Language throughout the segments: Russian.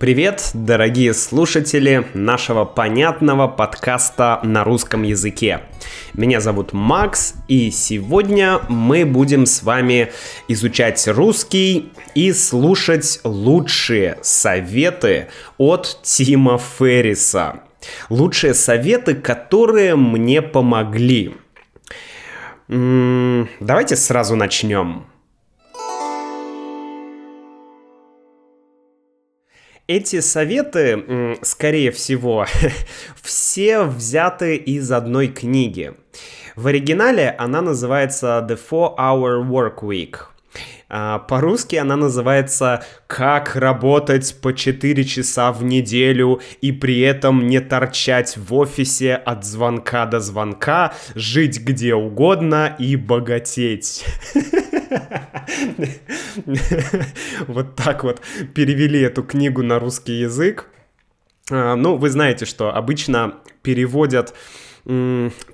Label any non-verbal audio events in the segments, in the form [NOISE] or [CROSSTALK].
Привет, дорогие слушатели нашего понятного подкаста на русском языке. Меня зовут Макс, и сегодня мы будем с вами изучать русский и слушать лучшие советы от Тима Ферриса. Лучшие советы, которые мне помогли. Давайте сразу начнем. Эти советы, скорее всего, [LAUGHS] все взяты из одной книги. В оригинале она называется The Four Hour Work Week. А, по-русски она называется «Как работать по 4 часа в неделю и при этом не торчать в офисе от звонка до звонка, жить где угодно и богатеть». [LAUGHS] Вот так вот перевели эту книгу на русский язык. А, ну, вы знаете, что обычно переводят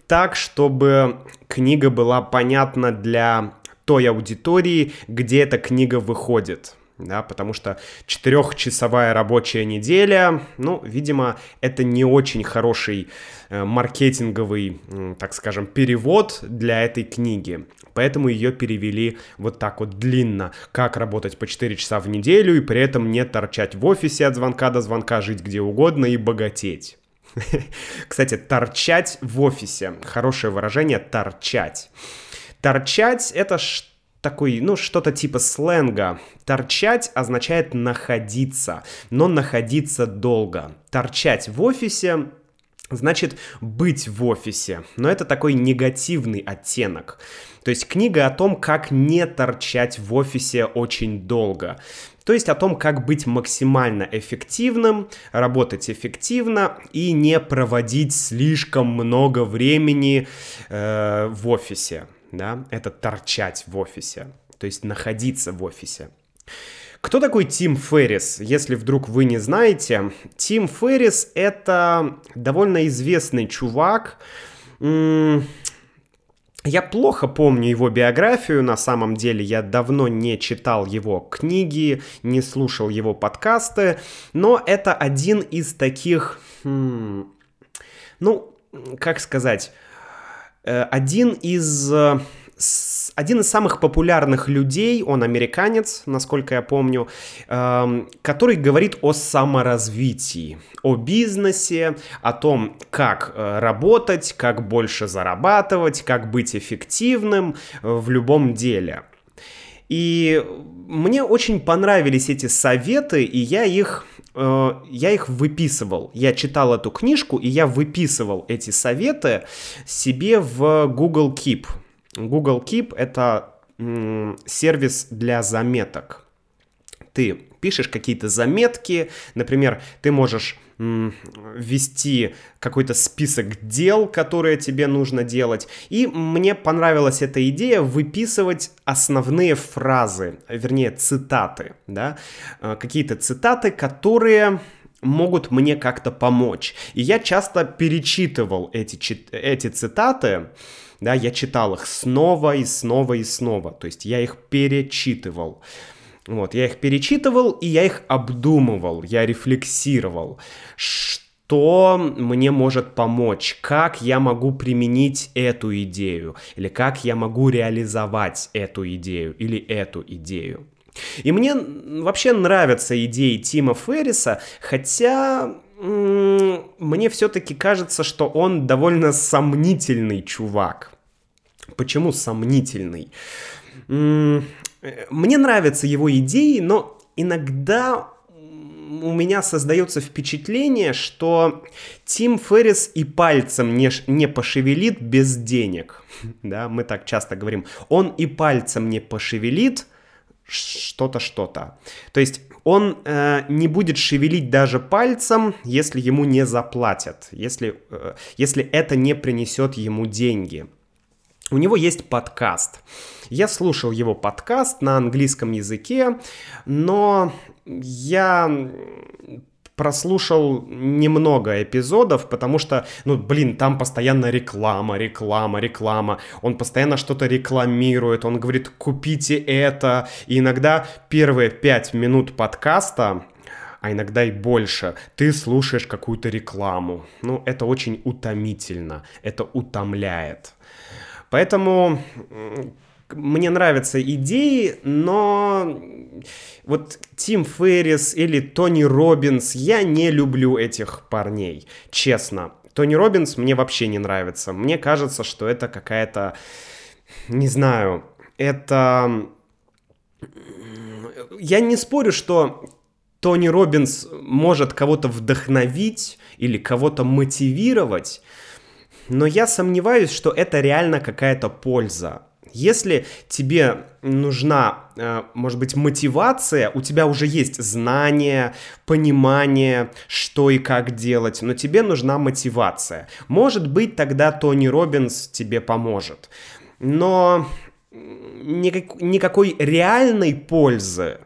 так, чтобы книга была понятна для той аудитории, где эта книга выходит да, потому что четырехчасовая рабочая неделя, ну, видимо, это не очень хороший э, маркетинговый, так скажем, перевод для этой книги. Поэтому ее перевели вот так вот длинно. Как работать по 4 часа в неделю и при этом не торчать в офисе от звонка до звонка, жить где угодно и богатеть. [LAUGHS] Кстати, торчать в офисе. Хорошее выражение торчать. Торчать это такой, ну, что-то типа сленга. Торчать означает находиться, но находиться долго. Торчать в офисе значит быть в офисе, но это такой негативный оттенок. То есть книга о том, как не торчать в офисе очень долго. То есть о том, как быть максимально эффективным, работать эффективно и не проводить слишком много времени э, в офисе да, это торчать в офисе, то есть находиться в офисе. Кто такой Тим Феррис? Если вдруг вы не знаете, Тим Феррис это довольно известный чувак. Я плохо помню его биографию, на самом деле я давно не читал его книги, не слушал его подкасты, но это один из таких, ну, как сказать, один из э, один из самых популярных людей, он американец, насколько я помню, эм, который говорит о саморазвитии, о бизнесе, о том, как э, работать, как больше зарабатывать, как быть эффективным в любом деле. И мне очень понравились эти советы, и я их Э, я их выписывал. Я читал эту книжку, и я выписывал эти советы себе в Google Keep. Google Keep — это сервис для заметок. Ты пишешь какие-то заметки, например, ты можешь ввести какой-то список дел, которые тебе нужно делать. И мне понравилась эта идея выписывать основные фразы, вернее цитаты, да, э, какие-то цитаты, которые могут мне как-то помочь. И я часто перечитывал эти, эти цитаты, да, я читал их снова и снова и снова, то есть я их перечитывал. Вот, я их перечитывал, и я их обдумывал, я рефлексировал, что мне может помочь, как я могу применить эту идею, или как я могу реализовать эту идею, или эту идею. И мне вообще нравятся идеи Тима Ферриса, хотя мне все-таки кажется, что он довольно сомнительный чувак. Почему сомнительный? Мне нравятся его идеи, но иногда у меня создается впечатление, что Тим Феррис и пальцем не, не пошевелит без денег. [LAUGHS] Да, мы так часто говорим. Он и пальцем не пошевелит что-то, что-то. То есть он э, не будет шевелить даже пальцем, если ему не заплатят, если, э, если это не принесет ему деньги. У него есть подкаст. Я слушал его подкаст на английском языке, но я прослушал немного эпизодов, потому что, ну, блин, там постоянно реклама, реклама, реклама. Он постоянно что-то рекламирует, он говорит, купите это. И иногда первые пять минут подкаста а иногда и больше, ты слушаешь какую-то рекламу. Ну, это очень утомительно, это утомляет. Поэтому мне нравятся идеи, но вот Тим Феррис или Тони Робинс, я не люблю этих парней, честно. Тони Робинс мне вообще не нравится. Мне кажется, что это какая-то, не знаю, это... Я не спорю, что Тони Робинс может кого-то вдохновить или кого-то мотивировать, но я сомневаюсь, что это реально какая-то польза. Если тебе нужна, э, может быть, мотивация, у тебя уже есть знание, понимание, что и как делать, но тебе нужна мотивация. Может быть, тогда Тони Робинс тебе поможет. Но никак, никакой реальной пользы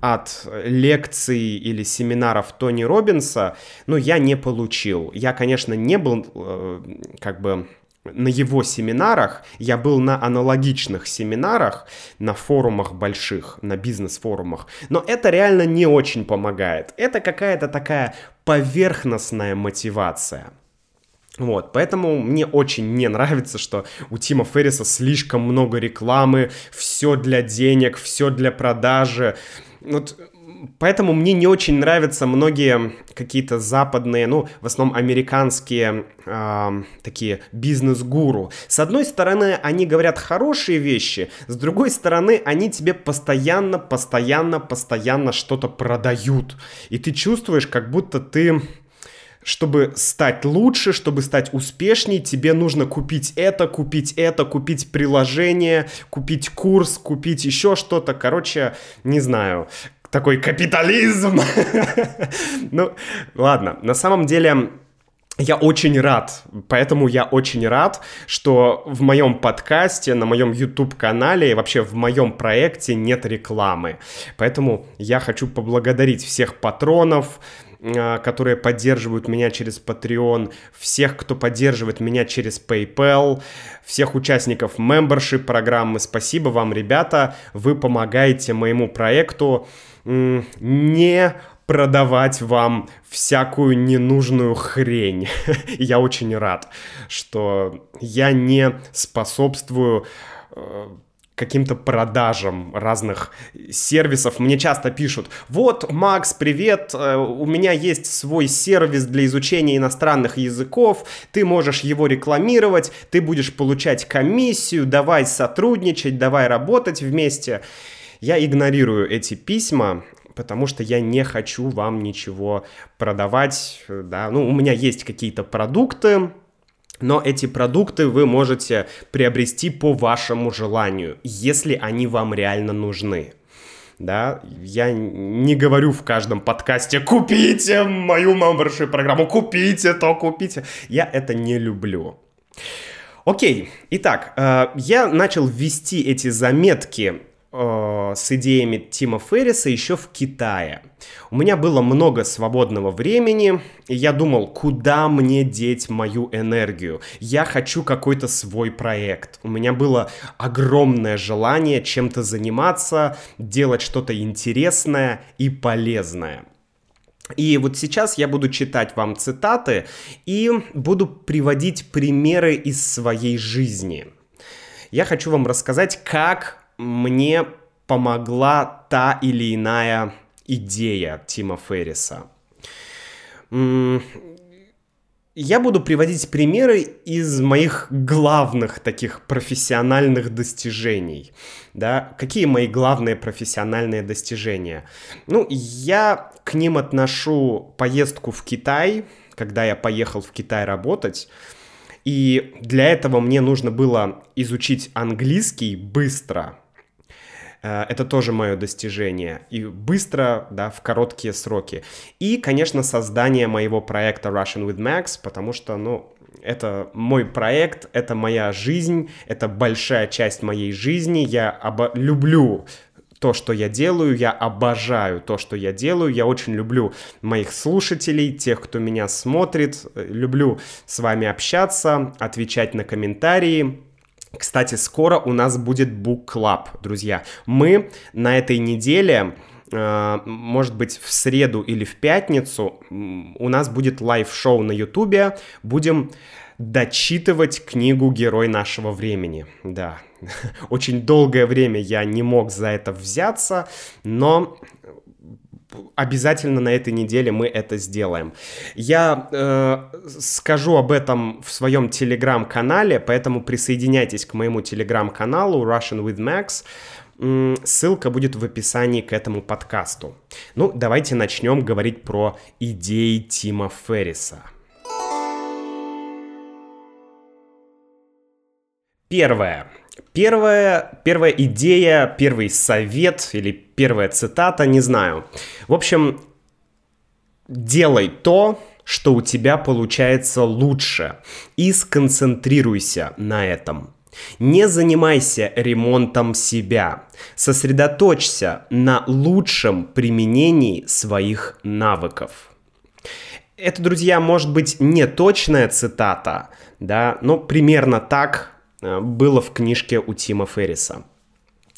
от лекций или семинаров Тони Робинса, ну, я не получил. Я, конечно, не был, э, как бы, на его семинарах, я был на аналогичных семинарах, на форумах больших, на бизнес-форумах, но это реально не очень помогает. Это какая-то такая поверхностная мотивация. Вот, поэтому мне очень не нравится, что у Тима Ферриса слишком много рекламы, все для денег, все для продажи. Вот поэтому мне не очень нравятся многие какие-то западные, ну, в основном американские э, такие бизнес-гуру. С одной стороны, они говорят хорошие вещи, с другой стороны, они тебе постоянно, постоянно, постоянно что-то продают. И ты чувствуешь, как будто ты чтобы стать лучше, чтобы стать успешней, тебе нужно купить это, купить это, купить приложение, купить курс, купить еще что-то. Короче, не знаю такой капитализм. [LAUGHS] ну, ладно, на самом деле я очень рад, поэтому я очень рад, что в моем подкасте, на моем YouTube-канале и вообще в моем проекте нет рекламы. Поэтому я хочу поблагодарить всех патронов, а, которые поддерживают меня через Patreon, всех, кто поддерживает меня через PayPal, всех участников membership программы. Спасибо вам, ребята, вы помогаете моему проекту не продавать вам всякую ненужную хрень. [LAUGHS] я очень рад, что я не способствую э, каким-то продажам разных сервисов. Мне часто пишут, вот, Макс, привет, э, у меня есть свой сервис для изучения иностранных языков, ты можешь его рекламировать, ты будешь получать комиссию, давай сотрудничать, давай работать вместе. Я игнорирую эти письма, потому что я не хочу вам ничего продавать, да, ну, у меня есть какие-то продукты, но эти продукты вы можете приобрести по вашему желанию, если они вам реально нужны. Да, я не говорю в каждом подкасте «Купите мою мембершип программу, купите то, купите». Я это не люблю. Окей, итак, э, я начал ввести эти заметки с идеями Тима Ферриса еще в Китае. У меня было много свободного времени, и я думал, куда мне деть мою энергию? Я хочу какой-то свой проект. У меня было огромное желание чем-то заниматься, делать что-то интересное и полезное. И вот сейчас я буду читать вам цитаты и буду приводить примеры из своей жизни. Я хочу вам рассказать, как мне помогла та или иная идея Тима Ферриса. Я буду приводить примеры из моих главных таких профессиональных достижений. Да? Какие мои главные профессиональные достижения? Ну, я к ним отношу поездку в Китай, когда я поехал в Китай работать. И для этого мне нужно было изучить английский быстро, это тоже мое достижение. И быстро, да, в короткие сроки. И, конечно, создание моего проекта Russian with Max, потому что, ну, это мой проект, это моя жизнь, это большая часть моей жизни. Я обо- люблю то, что я делаю, я обожаю то, что я делаю, я очень люблю моих слушателей, тех, кто меня смотрит, люблю с вами общаться, отвечать на комментарии, кстати, скоро у нас будет Book Club, друзья. Мы на этой неделе э, может быть, в среду или в пятницу у нас будет live -шоу на Ютубе. Будем дочитывать книгу «Герой нашего времени». Да, [LAUGHS] очень долгое время я не мог за это взяться, но обязательно на этой неделе мы это сделаем. Я э, скажу об этом в своем телеграм-канале, поэтому присоединяйтесь к моему телеграм-каналу Russian with Max. Ссылка будет в описании к этому подкасту. Ну, давайте начнем говорить про идеи Тима Ферриса. Первое. Первая, первая идея, первый совет или первая цитата, не знаю. В общем, делай то, что у тебя получается лучше, и сконцентрируйся на этом. Не занимайся ремонтом себя. Сосредоточься на лучшем применении своих навыков. Это, друзья, может быть не точная цитата, да, но примерно так было в книжке у Тима Ферриса.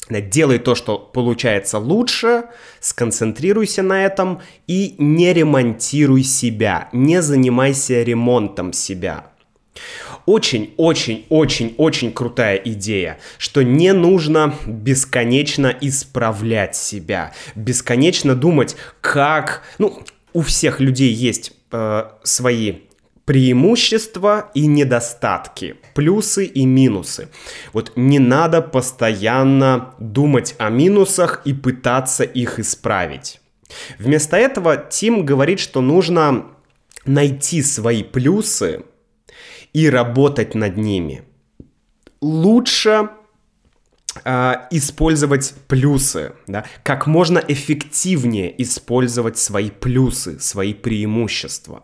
Делай то, что получается лучше, сконцентрируйся на этом и не ремонтируй себя, не занимайся ремонтом себя. Очень-очень-очень-очень крутая идея, что не нужно бесконечно исправлять себя, бесконечно думать, как... Ну, у всех людей есть э, свои преимущества и недостатки, плюсы и минусы. Вот не надо постоянно думать о минусах и пытаться их исправить. Вместо этого Тим говорит, что нужно найти свои плюсы и работать над ними. Лучше э, использовать плюсы, да, как можно эффективнее использовать свои плюсы, свои преимущества.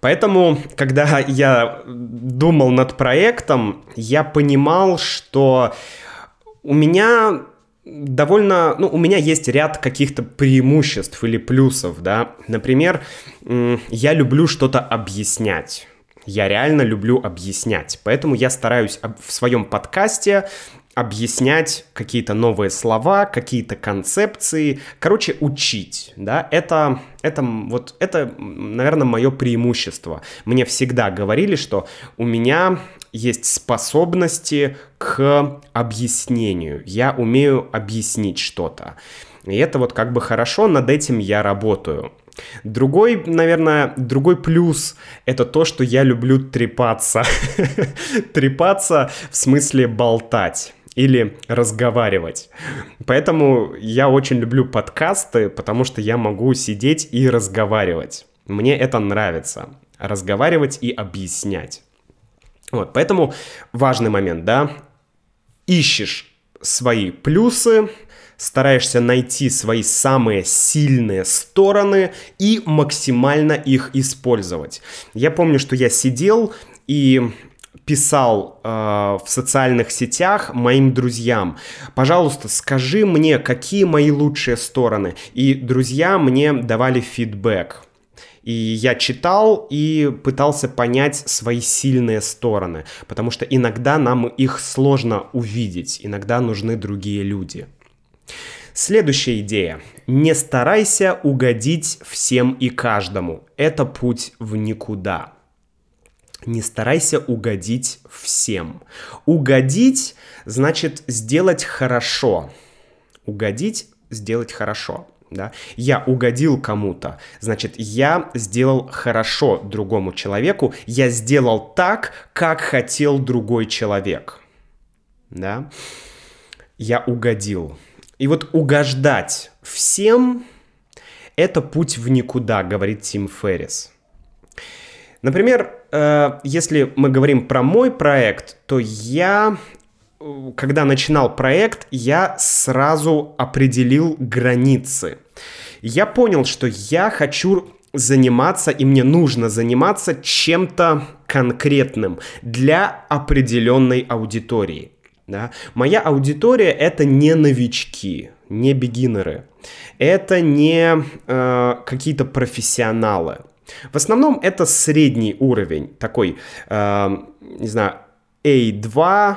Поэтому, когда я думал над проектом, я понимал, что у меня довольно, ну, у меня есть ряд каких-то преимуществ или плюсов, да. Например, я люблю что-то объяснять. Я реально люблю объяснять. Поэтому я стараюсь в своем подкасте объяснять какие-то новые слова, какие-то концепции, короче, учить, да, это, это вот, это, наверное, мое преимущество. Мне всегда говорили, что у меня есть способности к объяснению, я умею объяснить что-то. И это вот как бы хорошо, над этим я работаю. Другой, наверное, другой плюс — это то, что я люблю трепаться. [LAUGHS] трепаться в смысле болтать или разговаривать. Поэтому я очень люблю подкасты, потому что я могу сидеть и разговаривать. Мне это нравится. Разговаривать и объяснять. Вот, поэтому важный момент, да, ищешь свои плюсы, стараешься найти свои самые сильные стороны и максимально их использовать. Я помню, что я сидел и писал э, в социальных сетях моим друзьям, пожалуйста, скажи мне, какие мои лучшие стороны. И друзья мне давали фидбэк. И я читал и пытался понять свои сильные стороны, потому что иногда нам их сложно увидеть, иногда нужны другие люди. Следующая идея. Не старайся угодить всем и каждому. Это путь в никуда. Не старайся угодить всем. Угодить значит сделать хорошо. Угодить сделать хорошо. Да? Я угодил кому-то, значит, я сделал хорошо другому человеку, я сделал так, как хотел другой человек. Да? Я угодил. И вот угождать всем – это путь в никуда, говорит Тим Феррис. Например, э, если мы говорим про мой проект, то я, когда начинал проект, я сразу определил границы. Я понял, что я хочу заниматься, и мне нужно заниматься чем-то конкретным для определенной аудитории. Да? Моя аудитория это не новички, не бегинеры, это не э, какие-то профессионалы. В основном это средний уровень, такой, э, не знаю, A2,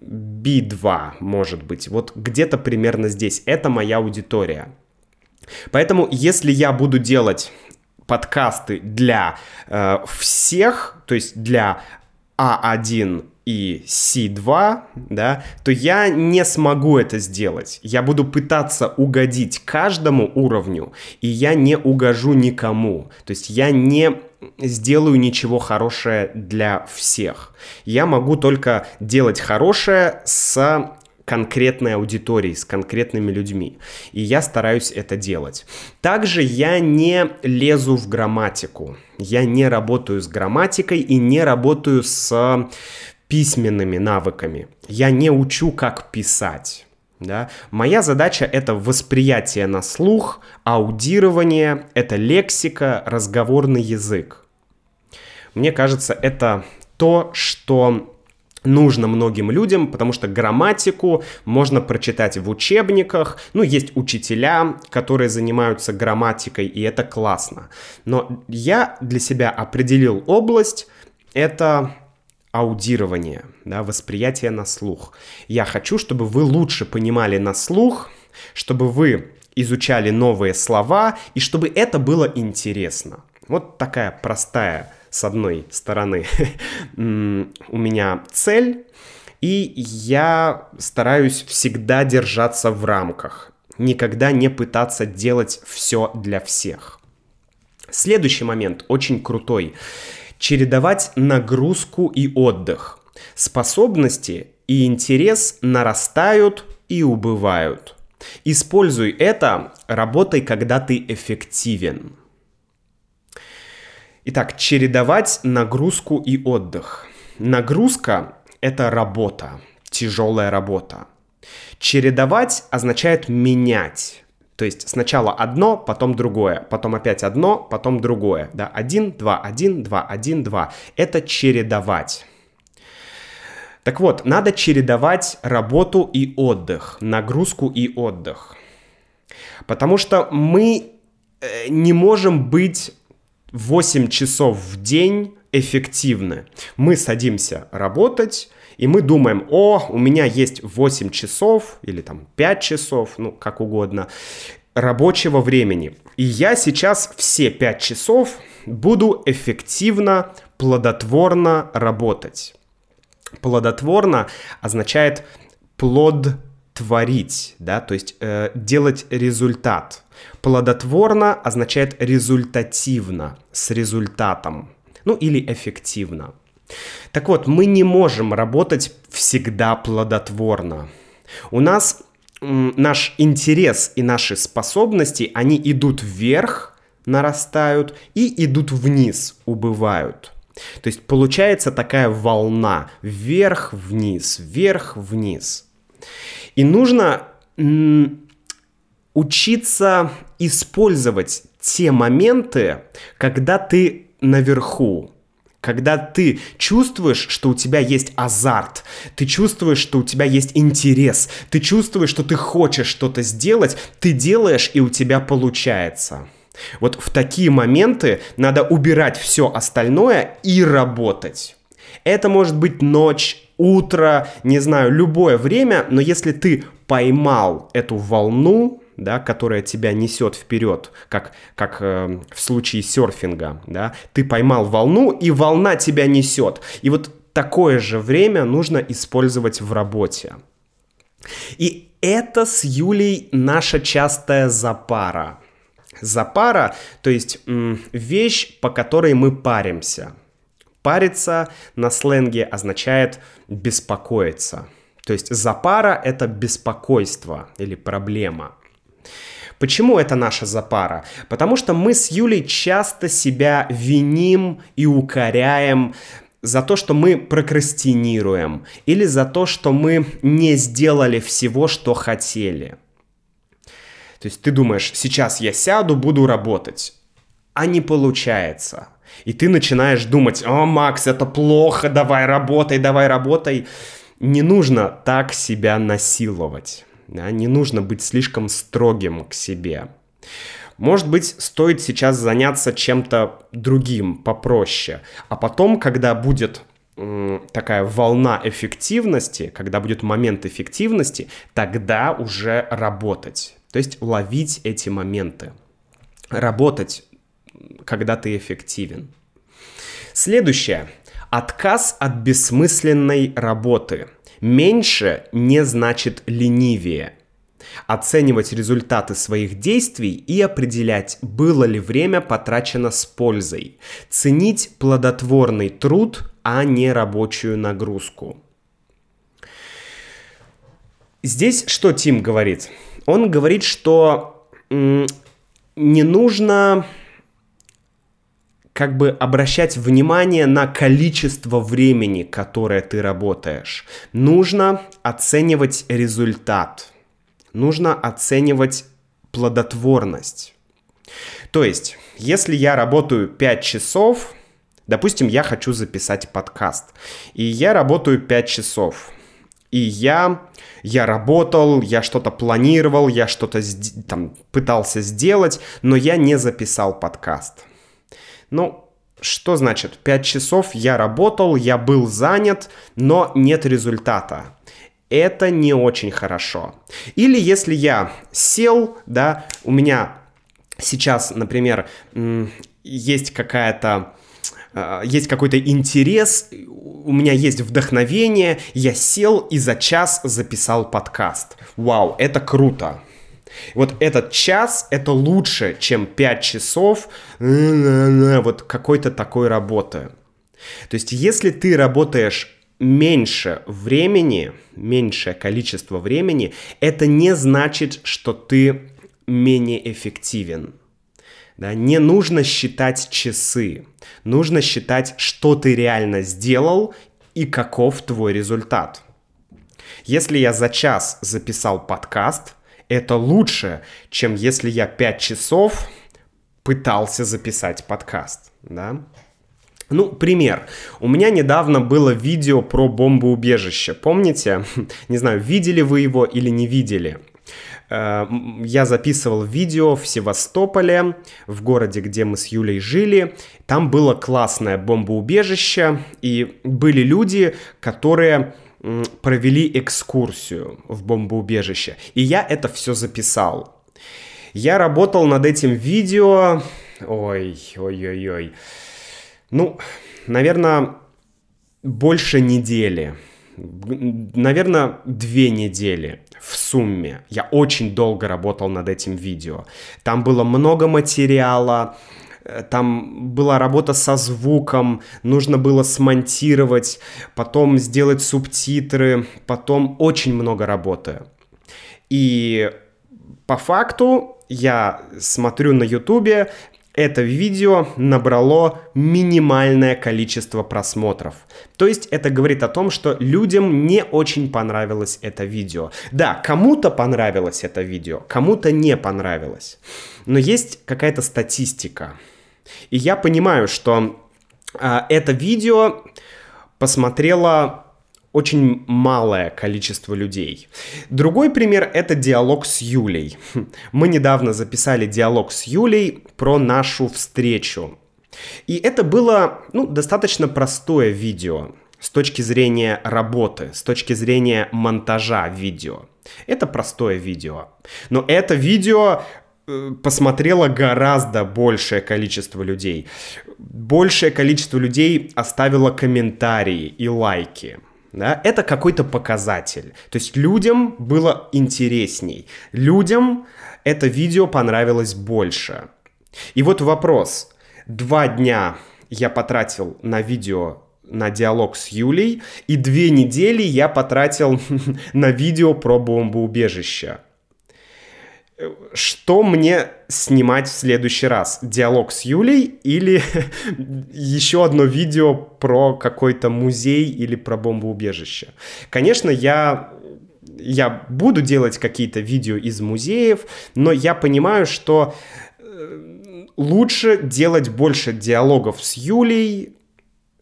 B2, может быть. Вот где-то примерно здесь. Это моя аудитория. Поэтому, если я буду делать подкасты для э, всех, то есть для А1 и C2, да, то я не смогу это сделать. Я буду пытаться угодить каждому уровню, и я не угожу никому. То есть я не сделаю ничего хорошее для всех. Я могу только делать хорошее с конкретной аудиторией, с конкретными людьми. И я стараюсь это делать. Также я не лезу в грамматику. Я не работаю с грамматикой и не работаю с письменными навыками. Я не учу, как писать. Да? Моя задача это восприятие на слух, аудирование, это лексика, разговорный язык. Мне кажется, это то, что нужно многим людям, потому что грамматику можно прочитать в учебниках. Ну, есть учителя, которые занимаются грамматикой, и это классно. Но я для себя определил область, это аудирование, да, восприятие на слух. Я хочу, чтобы вы лучше понимали на слух, чтобы вы изучали новые слова и чтобы это было интересно. Вот такая простая, с одной стороны, [LAUGHS] у меня цель, и я стараюсь всегда держаться в рамках, никогда не пытаться делать все для всех. Следующий момент очень крутой чередовать нагрузку и отдых. Способности и интерес нарастают и убывают. Используй это, работай, когда ты эффективен. Итак, чередовать нагрузку и отдых. Нагрузка – это работа, тяжелая работа. Чередовать означает менять. То есть сначала одно, потом другое, потом опять одно, потом другое. Да? Один, два, один, два, один, два. Это чередовать. Так вот, надо чередовать работу и отдых, нагрузку и отдых. Потому что мы э, не можем быть 8 часов в день эффективны. Мы садимся работать, и мы думаем, о, у меня есть 8 часов или там 5 часов, ну, как угодно, рабочего времени. И я сейчас все 5 часов буду эффективно, плодотворно работать. Плодотворно означает плод творить, да, то есть э, делать результат. Плодотворно означает результативно, с результатом, ну или эффективно. Так вот, мы не можем работать всегда плодотворно. У нас наш интерес и наши способности, они идут вверх, нарастают, и идут вниз, убывают. То есть получается такая волна вверх-вниз, вверх-вниз. И нужно учиться использовать те моменты, когда ты наверху, когда ты чувствуешь, что у тебя есть азарт, ты чувствуешь, что у тебя есть интерес, ты чувствуешь, что ты хочешь что-то сделать, ты делаешь, и у тебя получается. Вот в такие моменты надо убирать все остальное и работать. Это может быть ночь, утро, не знаю, любое время, но если ты поймал эту волну, да, которая тебя несет вперед, как, как э, в случае серфинга, да, ты поймал волну, и волна тебя несет. И вот такое же время нужно использовать в работе. И это с Юлей наша частая запара. Запара, то есть м, вещь, по которой мы паримся. Париться на сленге означает беспокоиться. То есть запара — это беспокойство или проблема. Почему это наша запара? Потому что мы с Юлей часто себя виним и укоряем за то, что мы прокрастинируем, или за то, что мы не сделали всего, что хотели. То есть ты думаешь, сейчас я сяду, буду работать, а не получается. И ты начинаешь думать, о, Макс, это плохо, давай работай, давай работай. Не нужно так себя насиловать. Да? Не нужно быть слишком строгим к себе. Может быть, стоит сейчас заняться чем-то другим, попроще. А потом, когда будет такая волна эффективности, когда будет момент эффективности, тогда уже работать. То есть ловить эти моменты. Работать, когда ты эффективен. Следующее. Отказ от бессмысленной работы. Меньше не значит ленивее. Оценивать результаты своих действий и определять, было ли время потрачено с пользой. Ценить плодотворный труд, а не рабочую нагрузку. Здесь что Тим говорит? Он говорит, что не нужно как бы обращать внимание на количество времени, которое ты работаешь. Нужно оценивать результат. Нужно оценивать плодотворность. То есть, если я работаю 5 часов, допустим, я хочу записать подкаст, и я работаю 5 часов, и я, я работал, я что-то планировал, я что-то там пытался сделать, но я не записал подкаст. Ну, что значит? 5 часов я работал, я был занят, но нет результата. Это не очень хорошо. Или если я сел, да, у меня сейчас, например, есть какая-то а, есть какой-то интерес, у меня есть вдохновение, я сел и за час записал подкаст. Вау, это круто. Вот этот час это лучше, чем 5 часов вот какой-то такой работы. То есть, если ты работаешь меньше времени, меньшее количество времени, это не значит, что ты менее эффективен. Да, не нужно считать часы, нужно считать, что ты реально сделал и каков твой результат. Если я за час записал подкаст, это лучше, чем если я 5 часов пытался записать подкаст, да? Ну, пример. У меня недавно было видео про бомбоубежище. Помните? [LAUGHS] Не знаю, видели вы его или не видели. Э, я записывал видео в Севастополе, в городе, где мы с Юлей жили. Там было классное бомбоубежище, и были люди, которые провели экскурсию в бомбоубежище. И я это все записал. Я работал над этим видео... Ой, ой-ой-ой. Ну, наверное, больше недели. Наверное, две недели в сумме. Я очень долго работал над этим видео. Там было много материала, там была работа со звуком, нужно было смонтировать, потом сделать субтитры, потом очень много работы. И по факту я смотрю на ютубе, это видео набрало минимальное количество просмотров. То есть это говорит о том, что людям не очень понравилось это видео. Да, кому-то понравилось это видео, кому-то не понравилось. Но есть какая-то статистика. И я понимаю, что э, это видео посмотрело очень малое количество людей. Другой пример — это диалог с Юлей. [LAUGHS] Мы недавно записали диалог с Юлей про нашу встречу. И это было ну, достаточно простое видео с точки зрения работы, с точки зрения монтажа видео. Это простое видео. Но это видео посмотрело гораздо большее количество людей. Большее количество людей оставило комментарии и лайки. Да? Это какой-то показатель. То есть людям было интересней. Людям это видео понравилось больше. И вот вопрос. Два дня я потратил на видео на диалог с Юлей, и две недели я потратил [LAUGHS] на видео про бомбоубежище что мне снимать в следующий раз? Диалог с Юлей или [LAUGHS] еще одно видео про какой-то музей или про бомбоубежище? Конечно, я я буду делать какие-то видео из музеев, но я понимаю, что э, лучше делать больше диалогов с Юлей,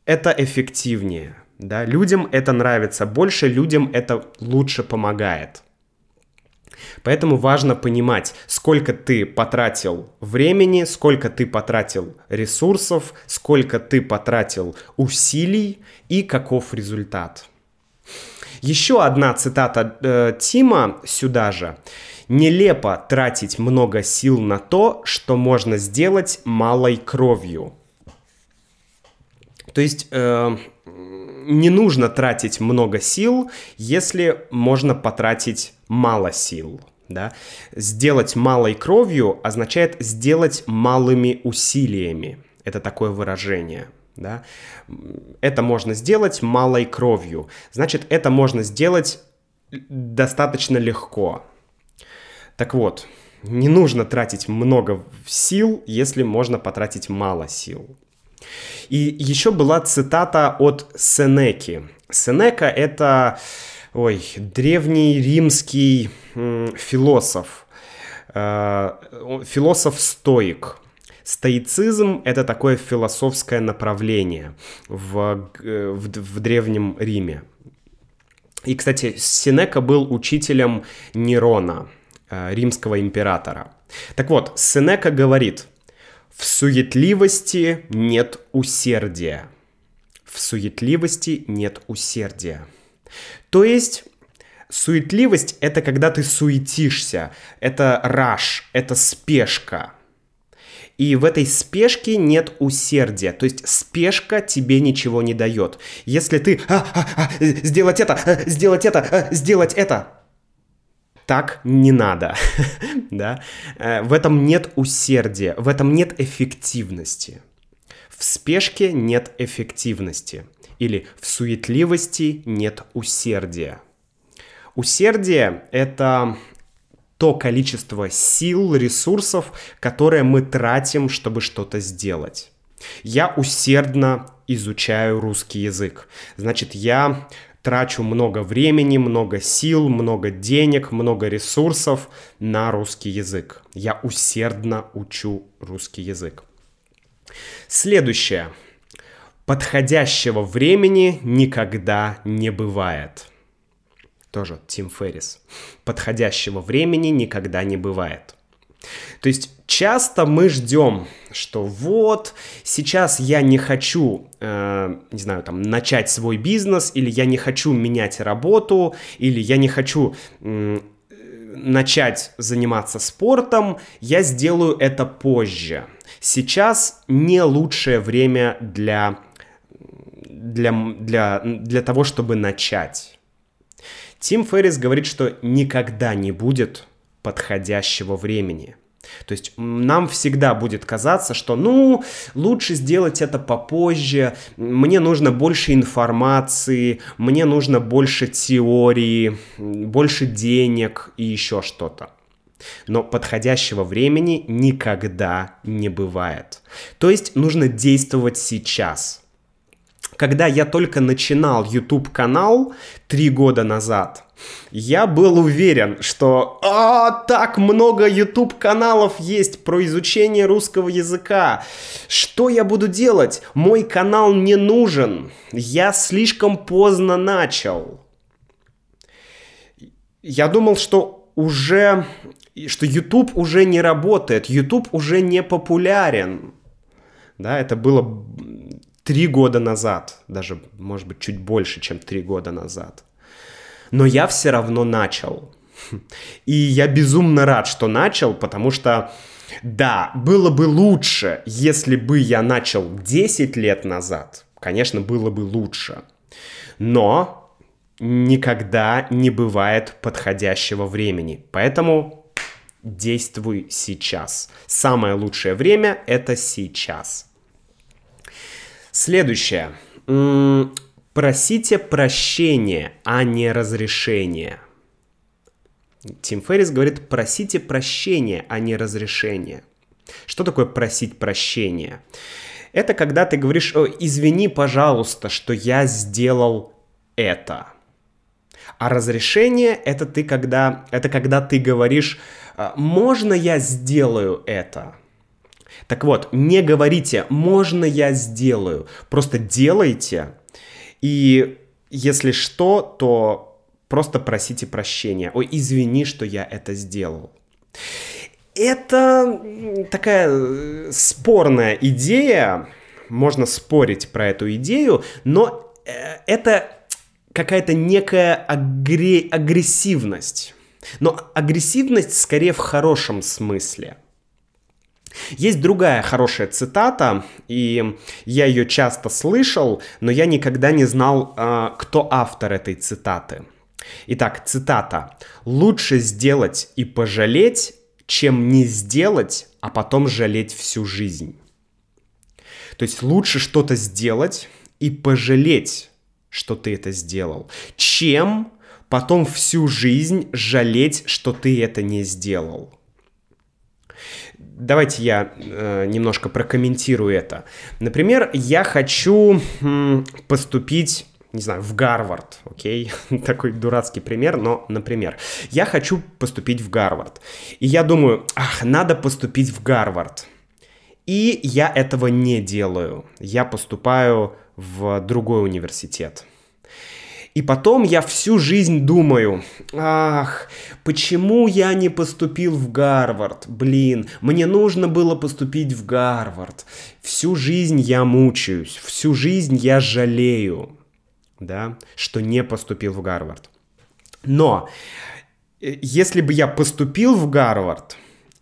это эффективнее. Да? Людям это нравится больше, людям это лучше помогает. Поэтому важно понимать, сколько ты потратил времени, сколько ты потратил ресурсов, сколько ты потратил усилий и каков результат. Еще одна цитата э, Тима сюда же. Нелепо тратить много сил на то, что можно сделать малой кровью. То есть э, не нужно тратить много сил, если можно потратить мало сил. Да? Сделать малой кровью означает сделать малыми усилиями. Это такое выражение. Да? Это можно сделать малой кровью. Значит, это можно сделать достаточно легко. Так вот, не нужно тратить много сил, если можно потратить мало сил. И еще была цитата от Сенеки. Сенека это, ой, древний римский философ, э, философ-стоик. Стоицизм — это такое философское направление в, в, в Древнем Риме. И, кстати, Сенека был учителем Нерона, э, римского императора. Так вот, Сенека говорит — в суетливости нет усердия. В суетливости нет усердия. То есть суетливость — это когда ты суетишься, это раш, это спешка. И в этой спешке нет усердия. То есть спешка тебе ничего не дает. Если ты а, а, а, сделать это, а, сделать это, а, сделать это, так не надо, [LAUGHS] да? Э, в этом нет усердия, в этом нет эффективности. В спешке нет эффективности или в суетливости нет усердия. Усердие — это то количество сил, ресурсов, которые мы тратим, чтобы что-то сделать. Я усердно изучаю русский язык. Значит, я трачу много времени, много сил, много денег, много ресурсов на русский язык. Я усердно учу русский язык. Следующее. Подходящего времени никогда не бывает. Тоже Тим Феррис. Подходящего времени никогда не бывает. То есть часто мы ждем, что вот сейчас я не хочу, э, не знаю, там начать свой бизнес, или я не хочу менять работу, или я не хочу э, начать заниматься спортом, я сделаю это позже. Сейчас не лучшее время для для, для, для того, чтобы начать. Тим Феррис говорит, что никогда не будет подходящего времени. То есть нам всегда будет казаться, что ну лучше сделать это попозже, мне нужно больше информации, мне нужно больше теории, больше денег и еще что-то. Но подходящего времени никогда не бывает. То есть нужно действовать сейчас. Когда я только начинал YouTube канал три года назад, я был уверен, что а, так много YouTube каналов есть про изучение русского языка. Что я буду делать? Мой канал не нужен. Я слишком поздно начал. Я думал, что уже что YouTube уже не работает, YouTube уже не популярен. Да, это было три года назад, даже, может быть, чуть больше, чем три года назад но я все равно начал. [LAUGHS] И я безумно рад, что начал, потому что, да, было бы лучше, если бы я начал 10 лет назад. Конечно, было бы лучше. Но никогда не бывает подходящего времени. Поэтому действуй сейчас. Самое лучшее время — это сейчас. Следующее. Просите прощения, а не разрешения. Тим Феррис говорит, просите прощения, а не разрешения. Что такое просить прощения? Это когда ты говоришь, извини, пожалуйста, что я сделал это. А разрешение это ты когда, это когда ты говоришь, «А, можно я сделаю это? Так вот, не говорите, можно я сделаю, просто делайте, и если что, то просто просите прощения. Ой, извини, что я это сделал. Это такая э, спорная идея, можно спорить про эту идею, но э, это какая-то некая агре- агрессивность. Но агрессивность скорее в хорошем смысле. Есть другая хорошая цитата, и я ее часто слышал, но я никогда не знал, а, кто автор этой цитаты. Итак, цитата. «Лучше сделать и пожалеть, чем не сделать, а потом жалеть всю жизнь». То есть лучше что-то сделать и пожалеть, что ты это сделал, чем потом всю жизнь жалеть, что ты это не сделал. Давайте я э, немножко прокомментирую это. Например, я хочу м, поступить не знаю, в Гарвард, окей? [LAUGHS] Такой дурацкий пример, но, например, я хочу поступить в Гарвард. И я думаю, ах, надо поступить в Гарвард. И я этого не делаю. Я поступаю в другой университет. И потом я всю жизнь думаю, ах, почему я не поступил в Гарвард? Блин, мне нужно было поступить в Гарвард. Всю жизнь я мучаюсь, всю жизнь я жалею, да, что не поступил в Гарвард. Но э, если бы я поступил в Гарвард,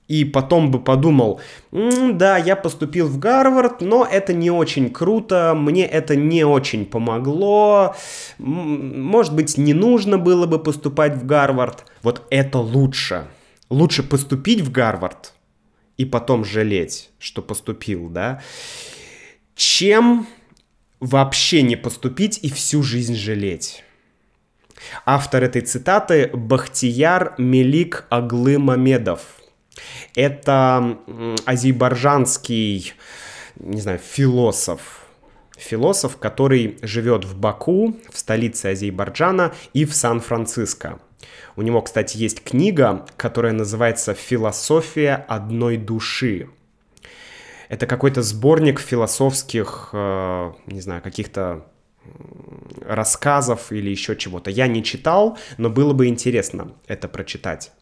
и потом бы подумал, да, я поступил в Гарвард, но это не очень круто, мне это не очень помогло, может быть, не нужно было бы поступать в Гарвард. Вот это лучше. Лучше поступить в Гарвард и потом жалеть, что поступил, да, чем вообще не поступить и всю жизнь жалеть. Автор этой цитаты Бахтияр Мелик Аглы Мамедов – это азербайджанский, не знаю, философ, философ, который живет в Баку, в столице Азербайджана и в Сан-Франциско. У него, кстати, есть книга, которая называется «Философия одной души». Это какой-то сборник философских, э, не знаю, каких-то рассказов или еще чего-то. Я не читал, но было бы интересно это прочитать.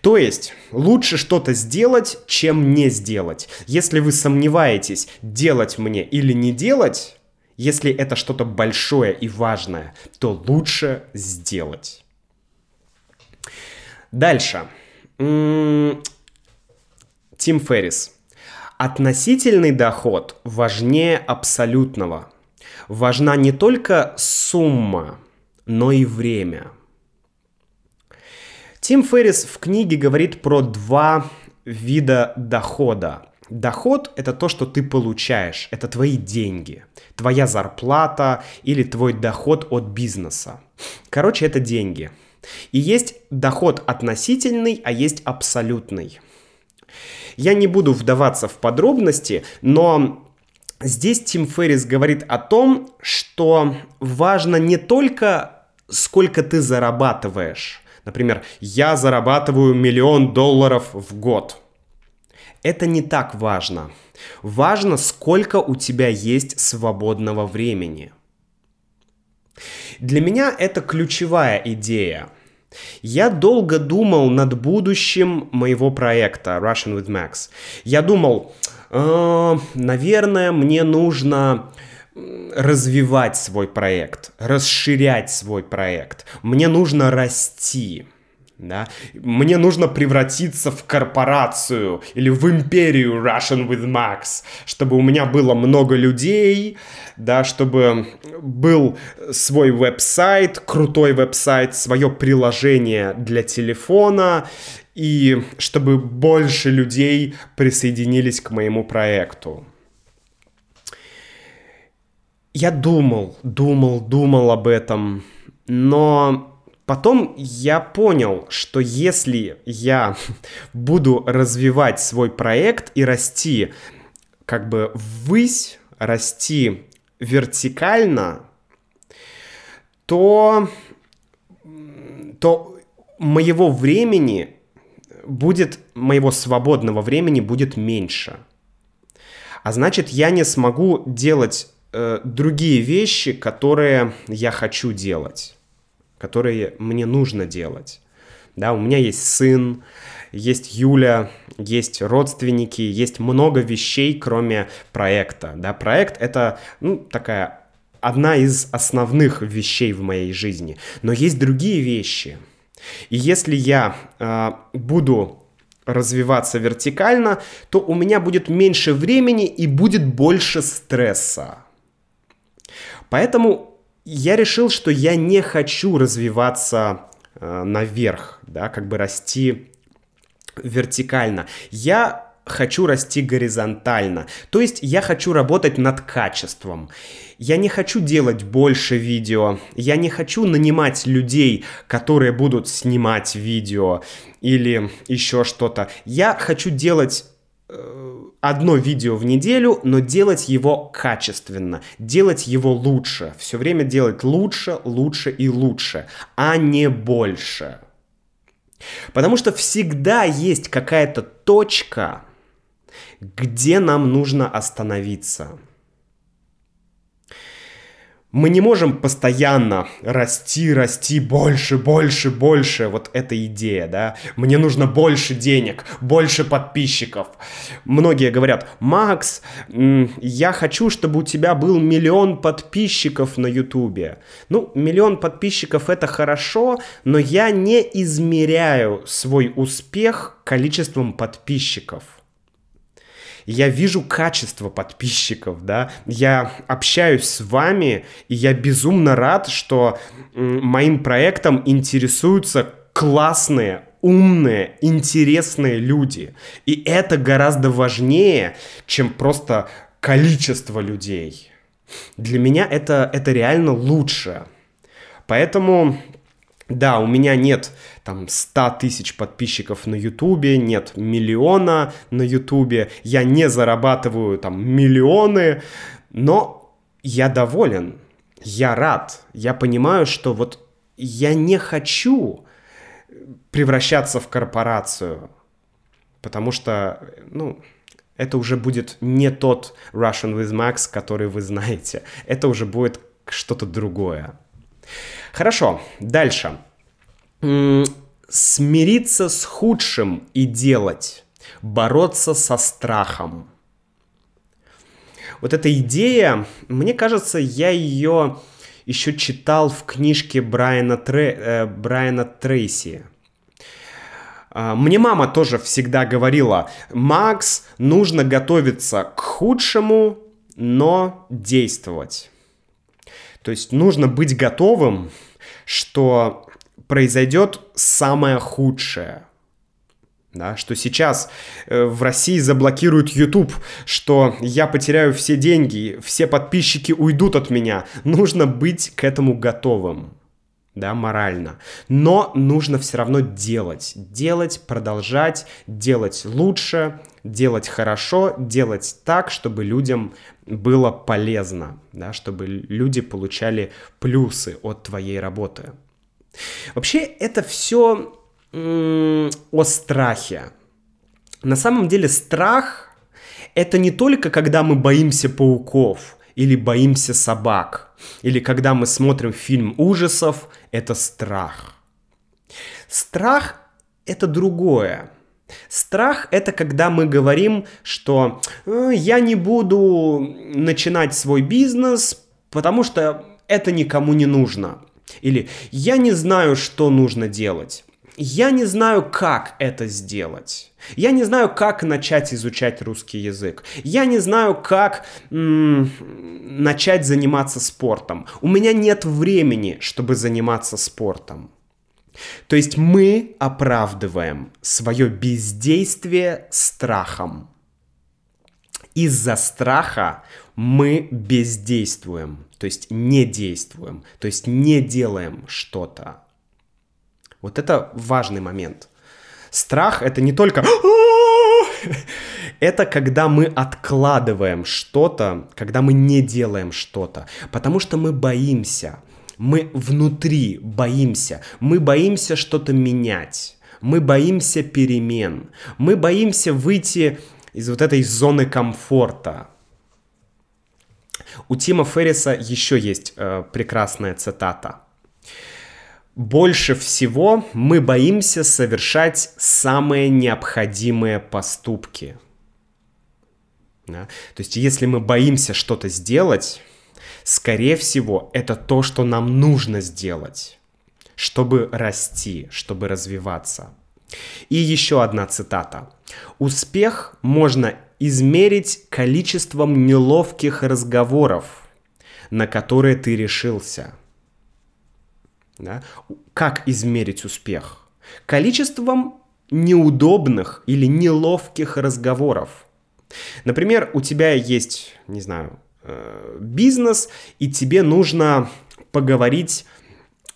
То есть лучше что-то сделать, чем не сделать. Если вы сомневаетесь, делать мне или не делать, если это что-то большое и важное, то лучше сделать. Дальше. Тим Феррис. Относительный доход важнее абсолютного. Важна не только сумма, но и время – Тим Феррис в книге говорит про два вида дохода. Доход – это то, что ты получаешь, это твои деньги, твоя зарплата или твой доход от бизнеса. Короче, это деньги. И есть доход относительный, а есть абсолютный. Я не буду вдаваться в подробности, но здесь Тим Феррис говорит о том, что важно не только сколько ты зарабатываешь, Например, я зарабатываю миллион долларов в год. Это не так важно. Важно, сколько у тебя есть свободного времени. Для меня это ключевая идея. Я долго думал над будущим моего проекта Russian with Max. Я думал, наверное, мне нужно развивать свой проект, расширять свой проект. Мне нужно расти. Да? Мне нужно превратиться в корпорацию или в империю Russian with Max, чтобы у меня было много людей, да, чтобы был свой веб-сайт, крутой веб-сайт, свое приложение для телефона, и чтобы больше людей присоединились к моему проекту. Я думал, думал, думал об этом, но потом я понял, что если я [LAUGHS] буду развивать свой проект и расти как бы ввысь, расти вертикально, то, то моего времени будет, моего свободного времени будет меньше. А значит, я не смогу делать э, другие вещи, которые я хочу делать, которые мне нужно делать. Да, у меня есть сын, есть Юля, есть родственники, есть много вещей, кроме проекта. Да, проект это ну, такая одна из основных вещей в моей жизни. Но есть другие вещи. И если я э, буду развиваться вертикально, то у меня будет меньше времени и будет больше стресса. Поэтому я решил, что я не хочу развиваться э, наверх, да, как бы расти вертикально. Я хочу расти горизонтально. То есть я хочу работать над качеством. Я не хочу делать больше видео. Я не хочу нанимать людей, которые будут снимать видео или еще что-то. Я хочу делать э, одно видео в неделю, но делать его качественно, делать его лучше, все время делать лучше, лучше и лучше, а не больше. Потому что всегда есть какая-то точка, где нам нужно остановиться. Мы не можем постоянно расти, расти, больше, больше, больше. Вот эта идея, да. Мне нужно больше денег, больше подписчиков. Многие говорят, Макс, я хочу, чтобы у тебя был миллион подписчиков на Ютубе. Ну, миллион подписчиков это хорошо, но я не измеряю свой успех количеством подписчиков я вижу качество подписчиков, да, я общаюсь с вами, и я безумно рад, что моим проектом интересуются классные, умные, интересные люди. И это гораздо важнее, чем просто количество людей. Для меня это, это реально лучше. Поэтому да, у меня нет там 100 тысяч подписчиков на Ютубе, нет миллиона на Ютубе, я не зарабатываю там миллионы, но я доволен, я рад, я понимаю, что вот я не хочу превращаться в корпорацию, потому что, ну, это уже будет не тот Russian with Max, который вы знаете, это уже будет что-то другое. Хорошо, дальше. Смириться с худшим и делать. Бороться со страхом. Вот эта идея, мне кажется, я ее еще читал в книжке Брайана, Тре, э, Брайана Трейси. А, мне мама тоже всегда говорила, Макс, нужно готовиться к худшему, но действовать. То есть нужно быть готовым, что произойдет самое худшее. Да, что сейчас э, в России заблокируют YouTube, что я потеряю все деньги, все подписчики уйдут от меня. Нужно быть к этому готовым да, морально. Но нужно все равно делать. Делать, продолжать, делать лучше, делать хорошо, делать так, чтобы людям было полезно, да, чтобы люди получали плюсы от твоей работы. Вообще это все о страхе. На самом деле страх это не только когда мы боимся пауков или боимся собак, или когда мы смотрим фильм ужасов, это страх. Страх это другое. Страх — это когда мы говорим, что э, я не буду начинать свой бизнес, потому что это никому не нужно. Или я не знаю, что нужно делать. Я не знаю, как это сделать. Я не знаю, как начать изучать русский язык. Я не знаю, как м- начать заниматься спортом. У меня нет времени, чтобы заниматься спортом. То есть мы оправдываем свое бездействие страхом. Из-за страха мы бездействуем, то есть не действуем, то есть не делаем что-то. Вот это важный момент. Страх это не только [GASPS] это когда мы откладываем что-то, когда мы не делаем что-то, потому что мы боимся. Мы внутри боимся. Мы боимся что-то менять. Мы боимся перемен. Мы боимся выйти из вот этой зоны комфорта. У Тима Ферриса еще есть э, прекрасная цитата. больше всего мы боимся совершать самые необходимые поступки. Да? То есть, если мы боимся что-то сделать, скорее всего, это то, что нам нужно сделать, чтобы расти, чтобы развиваться. И еще одна цитата. Успех можно измерить количеством неловких разговоров, на которые ты решился. Да? Как измерить успех? Количеством неудобных или неловких разговоров. Например, у тебя есть, не знаю, бизнес, и тебе нужно поговорить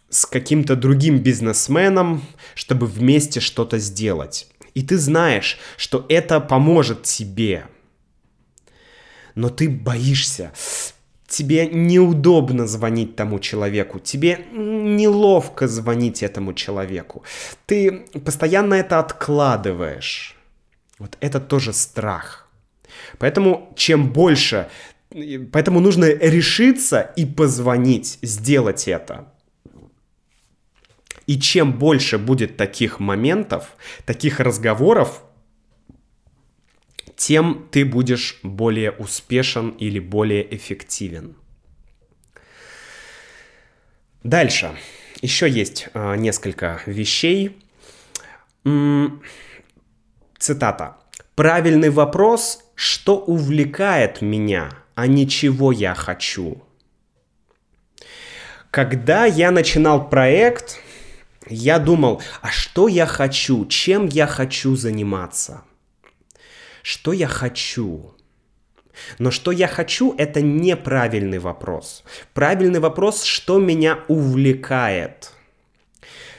с каким-то другим бизнесменом, чтобы вместе что-то сделать. И ты знаешь, что это поможет тебе. Но ты боишься. Тебе неудобно звонить тому человеку, тебе неловко звонить этому человеку. Ты постоянно это откладываешь. Вот это тоже страх. Поэтому чем больше, поэтому нужно решиться и позвонить, сделать это. И чем больше будет таких моментов, таких разговоров, тем ты будешь более успешен или более эффективен. Дальше. Еще есть э, несколько вещей. М-м, цитата. Правильный вопрос, что увлекает меня, а не чего я хочу. Когда я начинал проект, я думал, а что я хочу, чем я хочу заниматься? Что я хочу? Но что я хочу, это неправильный вопрос. Правильный вопрос, что меня увлекает.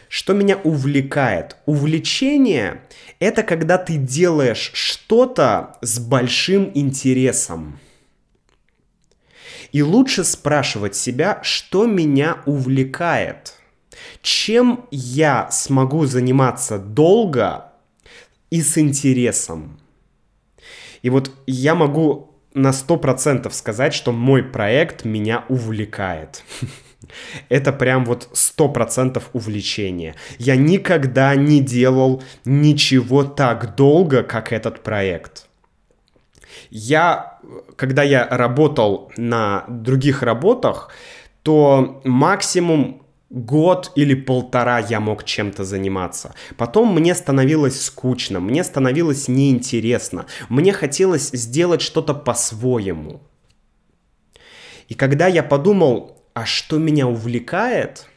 Что меня увлекает? Увлечение – это когда ты делаешь что-то с большим интересом. И лучше спрашивать себя, что меня увлекает – чем я смогу заниматься долго и с интересом? И вот я могу на 100% сказать, что мой проект меня увлекает. [LAUGHS] Это прям вот 100% увлечение. Я никогда не делал ничего так долго, как этот проект. Я, когда я работал на других работах, то максимум год или полтора я мог чем-то заниматься. Потом мне становилось скучно, мне становилось неинтересно, мне хотелось сделать что-то по-своему. И когда я подумал, а что меня увлекает,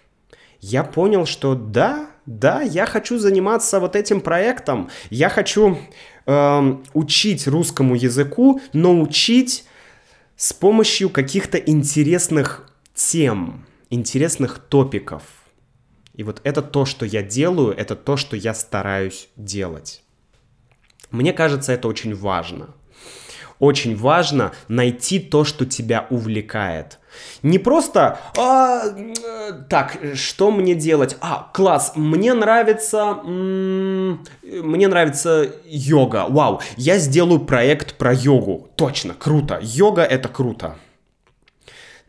я понял, что да, да, я хочу заниматься вот этим проектом, я хочу э, учить русскому языку, но учить с помощью каких-то интересных тем интересных топиков. И вот это то, что я делаю, это то, что я стараюсь делать. Мне кажется, это очень важно. Очень важно найти то, что тебя увлекает. Не просто, а, так, что мне делать? А, класс, мне нравится, мне нравится йога. Вау, я сделаю проект про йогу. Точно, круто. Йога это круто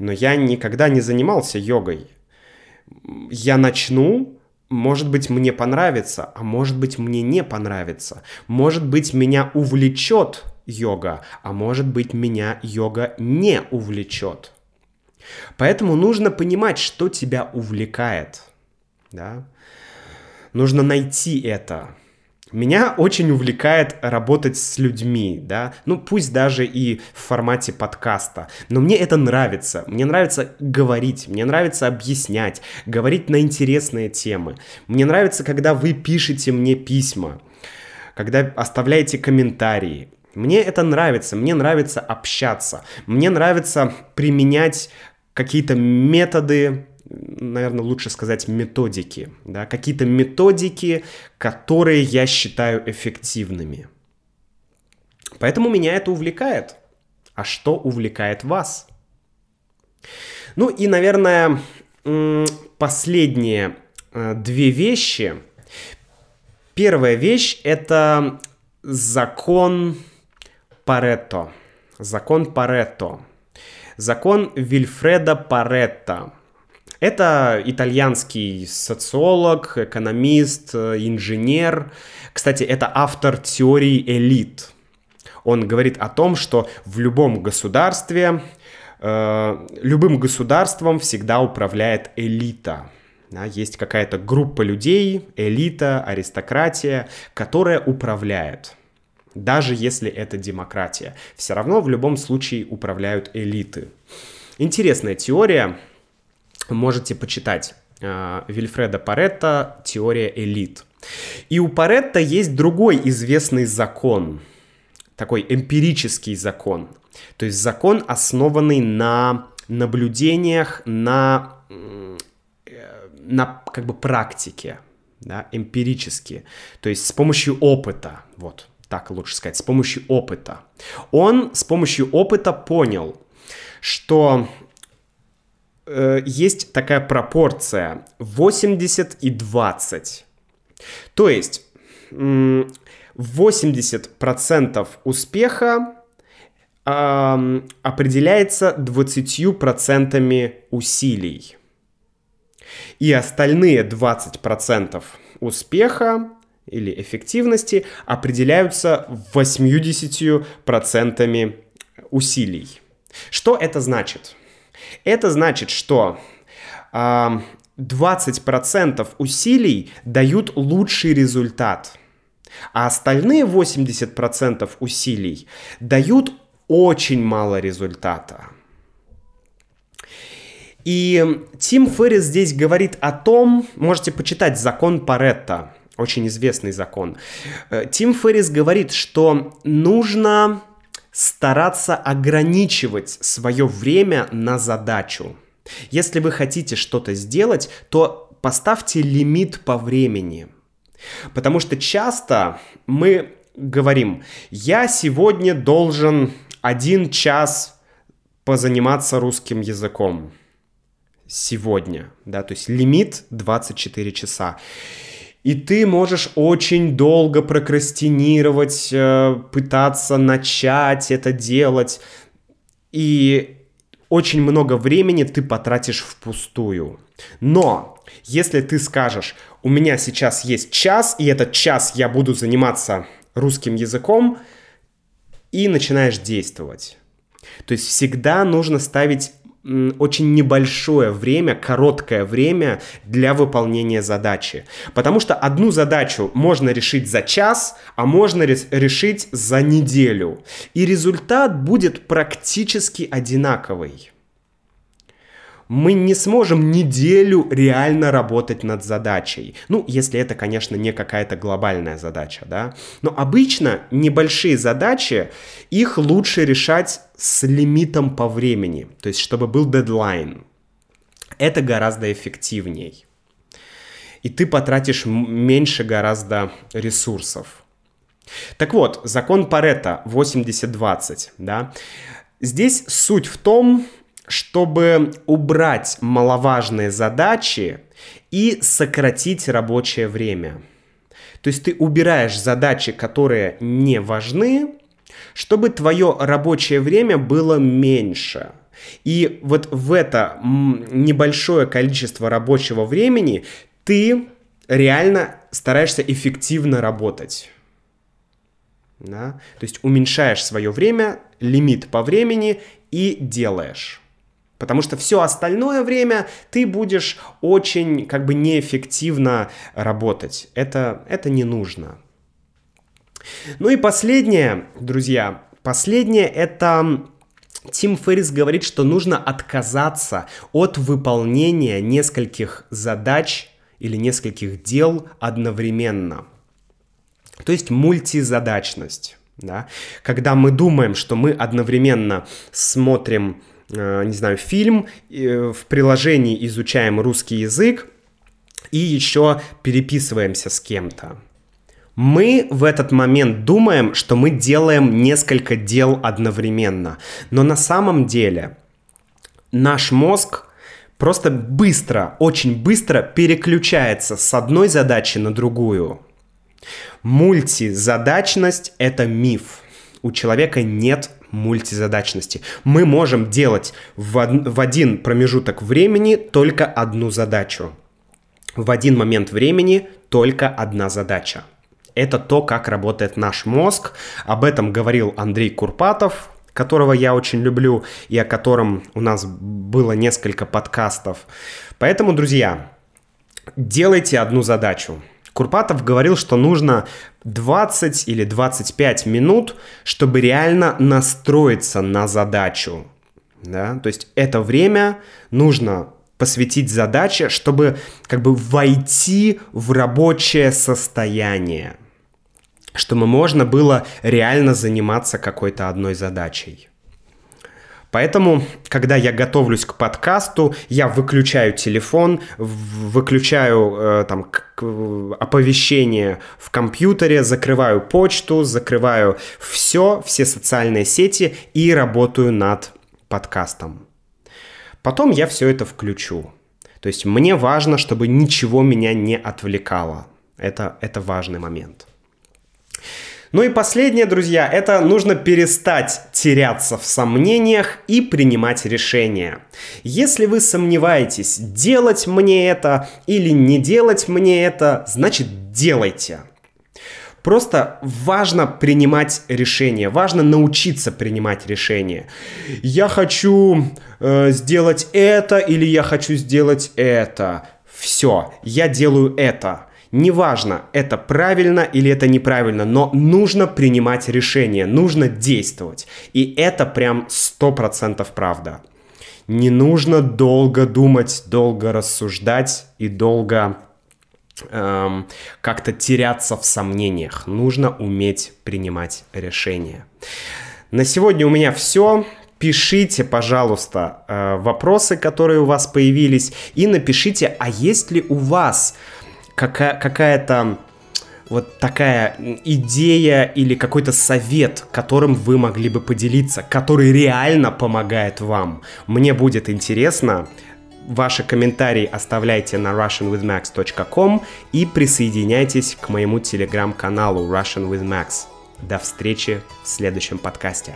но я никогда не занимался йогой. Я начну, может быть, мне понравится, а может быть, мне не понравится. Может быть, меня увлечет йога, а может быть, меня йога не увлечет. Поэтому нужно понимать, что тебя увлекает. Да? Нужно найти это. Меня очень увлекает работать с людьми, да, ну пусть даже и в формате подкаста, но мне это нравится, мне нравится говорить, мне нравится объяснять, говорить на интересные темы, мне нравится, когда вы пишете мне письма, когда оставляете комментарии, мне это нравится, мне нравится общаться, мне нравится применять какие-то методы, наверное, лучше сказать методики, да, какие-то методики, которые я считаю эффективными. Поэтому меня это увлекает. А что увлекает вас? Ну и, наверное, последние э, две вещи. Первая вещь — это закон Паретто. Закон Паретто. Закон Вильфреда Паретто. Это итальянский социолог, экономист, инженер. Кстати, это автор теории элит. Он говорит о том, что в любом государстве, э, любым государством всегда управляет элита. Да, есть какая-то группа людей, элита, аристократия, которая управляет. Даже если это демократия. Все равно в любом случае управляют элиты. Интересная теория. Можете почитать. Э, Вильфреда Паретта «Теория элит». И у Паретта есть другой известный закон. Такой эмпирический закон. То есть закон, основанный на наблюдениях, на на как бы практике, да, эмпирически, то есть с помощью опыта, вот так лучше сказать, с помощью опыта. Он с помощью опыта понял, что э, есть такая пропорция 80 и 20. То есть э, 80% успеха э, определяется 20% усилий. И остальные 20% успеха или эффективности определяются 80% усилий. Что это значит? Это значит, что э, 20% усилий дают лучший результат, а остальные 80% усилий дают очень мало результата. И Тим Феррис здесь говорит о том, можете почитать закон Паретта, очень известный закон. Э, Тим Феррис говорит, что нужно стараться ограничивать свое время на задачу. Если вы хотите что-то сделать, то поставьте лимит по времени. Потому что часто мы говорим, я сегодня должен один час позаниматься русским языком сегодня, да, то есть лимит 24 часа. И ты можешь очень долго прокрастинировать, э, пытаться начать это делать. И очень много времени ты потратишь впустую. Но если ты скажешь, у меня сейчас есть час, и этот час я буду заниматься русским языком, и начинаешь действовать. То есть всегда нужно ставить очень небольшое время, короткое время для выполнения задачи. Потому что одну задачу можно решить за час, а можно решить за неделю. И результат будет практически одинаковый мы не сможем неделю реально работать над задачей. Ну, если это, конечно, не какая-то глобальная задача, да. Но обычно небольшие задачи, их лучше решать с лимитом по времени, то есть чтобы был дедлайн. Это гораздо эффективней. И ты потратишь меньше гораздо ресурсов. Так вот, закон Паретта 80-20, да. Здесь суть в том, чтобы убрать маловажные задачи и сократить рабочее время. То есть ты убираешь задачи, которые не важны, чтобы твое рабочее время было меньше. И вот в это небольшое количество рабочего времени ты реально стараешься эффективно работать. Да? То есть уменьшаешь свое время, лимит по времени и делаешь. Потому что все остальное время ты будешь очень как бы неэффективно работать. Это, это не нужно. Ну и последнее, друзья, последнее это Тим Феррис говорит, что нужно отказаться от выполнения нескольких задач или нескольких дел одновременно. То есть мультизадачность. Да? Когда мы думаем, что мы одновременно смотрим не знаю, фильм, в приложении изучаем русский язык и еще переписываемся с кем-то. Мы в этот момент думаем, что мы делаем несколько дел одновременно, но на самом деле наш мозг просто быстро, очень быстро переключается с одной задачи на другую. Мультизадачность — это миф. У человека нет мультизадачности. Мы можем делать в, в один промежуток времени только одну задачу. В один момент времени только одна задача. Это то, как работает наш мозг. Об этом говорил Андрей Курпатов, которого я очень люблю и о котором у нас было несколько подкастов. Поэтому, друзья, делайте одну задачу. Курпатов говорил, что нужно 20 или 25 минут, чтобы реально настроиться на задачу. Да? То есть это время нужно посвятить задаче, чтобы как бы войти в рабочее состояние, чтобы можно было реально заниматься какой-то одной задачей. Поэтому, когда я готовлюсь к подкасту, я выключаю телефон, выключаю э, там оповещение в компьютере, закрываю почту, закрываю все, все социальные сети и работаю над подкастом. Потом я все это включу. То есть мне важно, чтобы ничего меня не отвлекало. Это, это важный момент. Ну и последнее, друзья, это нужно перестать теряться в сомнениях и принимать решения. Если вы сомневаетесь, делать мне это или не делать мне это, значит делайте. Просто важно принимать решения, важно научиться принимать решения. Я хочу э, сделать это или я хочу сделать это. Все, я делаю это. Неважно, это правильно или это неправильно, но нужно принимать решение, нужно действовать. И это прям 100% правда. Не нужно долго думать, долго рассуждать и долго эм, как-то теряться в сомнениях. Нужно уметь принимать решения. На сегодня у меня все. Пишите, пожалуйста, э, вопросы, которые у вас появились, и напишите, а есть ли у вас какая- какая-то вот такая идея или какой-то совет, которым вы могли бы поделиться, который реально помогает вам. Мне будет интересно. Ваши комментарии оставляйте на russianwithmax.com и присоединяйтесь к моему телеграм-каналу Russian with Max. До встречи в следующем подкасте.